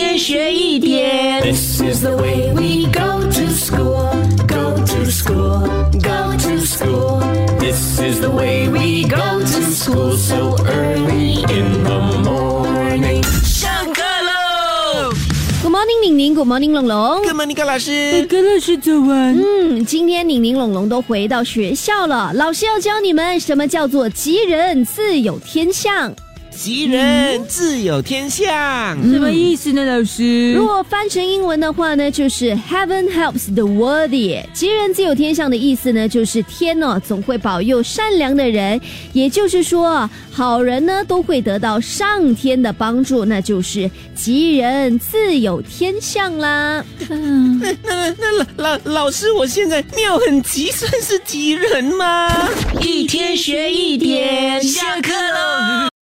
天学一点。This is the way we go to school, go to school, go to school. This is the way we go to school so early in the morning. 上课喽！Good morning，宁宁，Good morning，龙龙。Good morning，高老师。高老师早安。嗯，今天宁宁、龙龙都回到学校了，老师要教你们什么叫做吉人自有天相。吉人自有天相，什么意思呢？老师，如果翻成英文的话呢，就是 Heaven helps the worthy。吉人自有天相的意思呢，就是天哦总会保佑善良的人，也就是说，好人呢都会得到上天的帮助，那就是吉人自有天相啦。那那那老老老师，我现在尿很急，算是吉人吗？一天学一点，下课喽！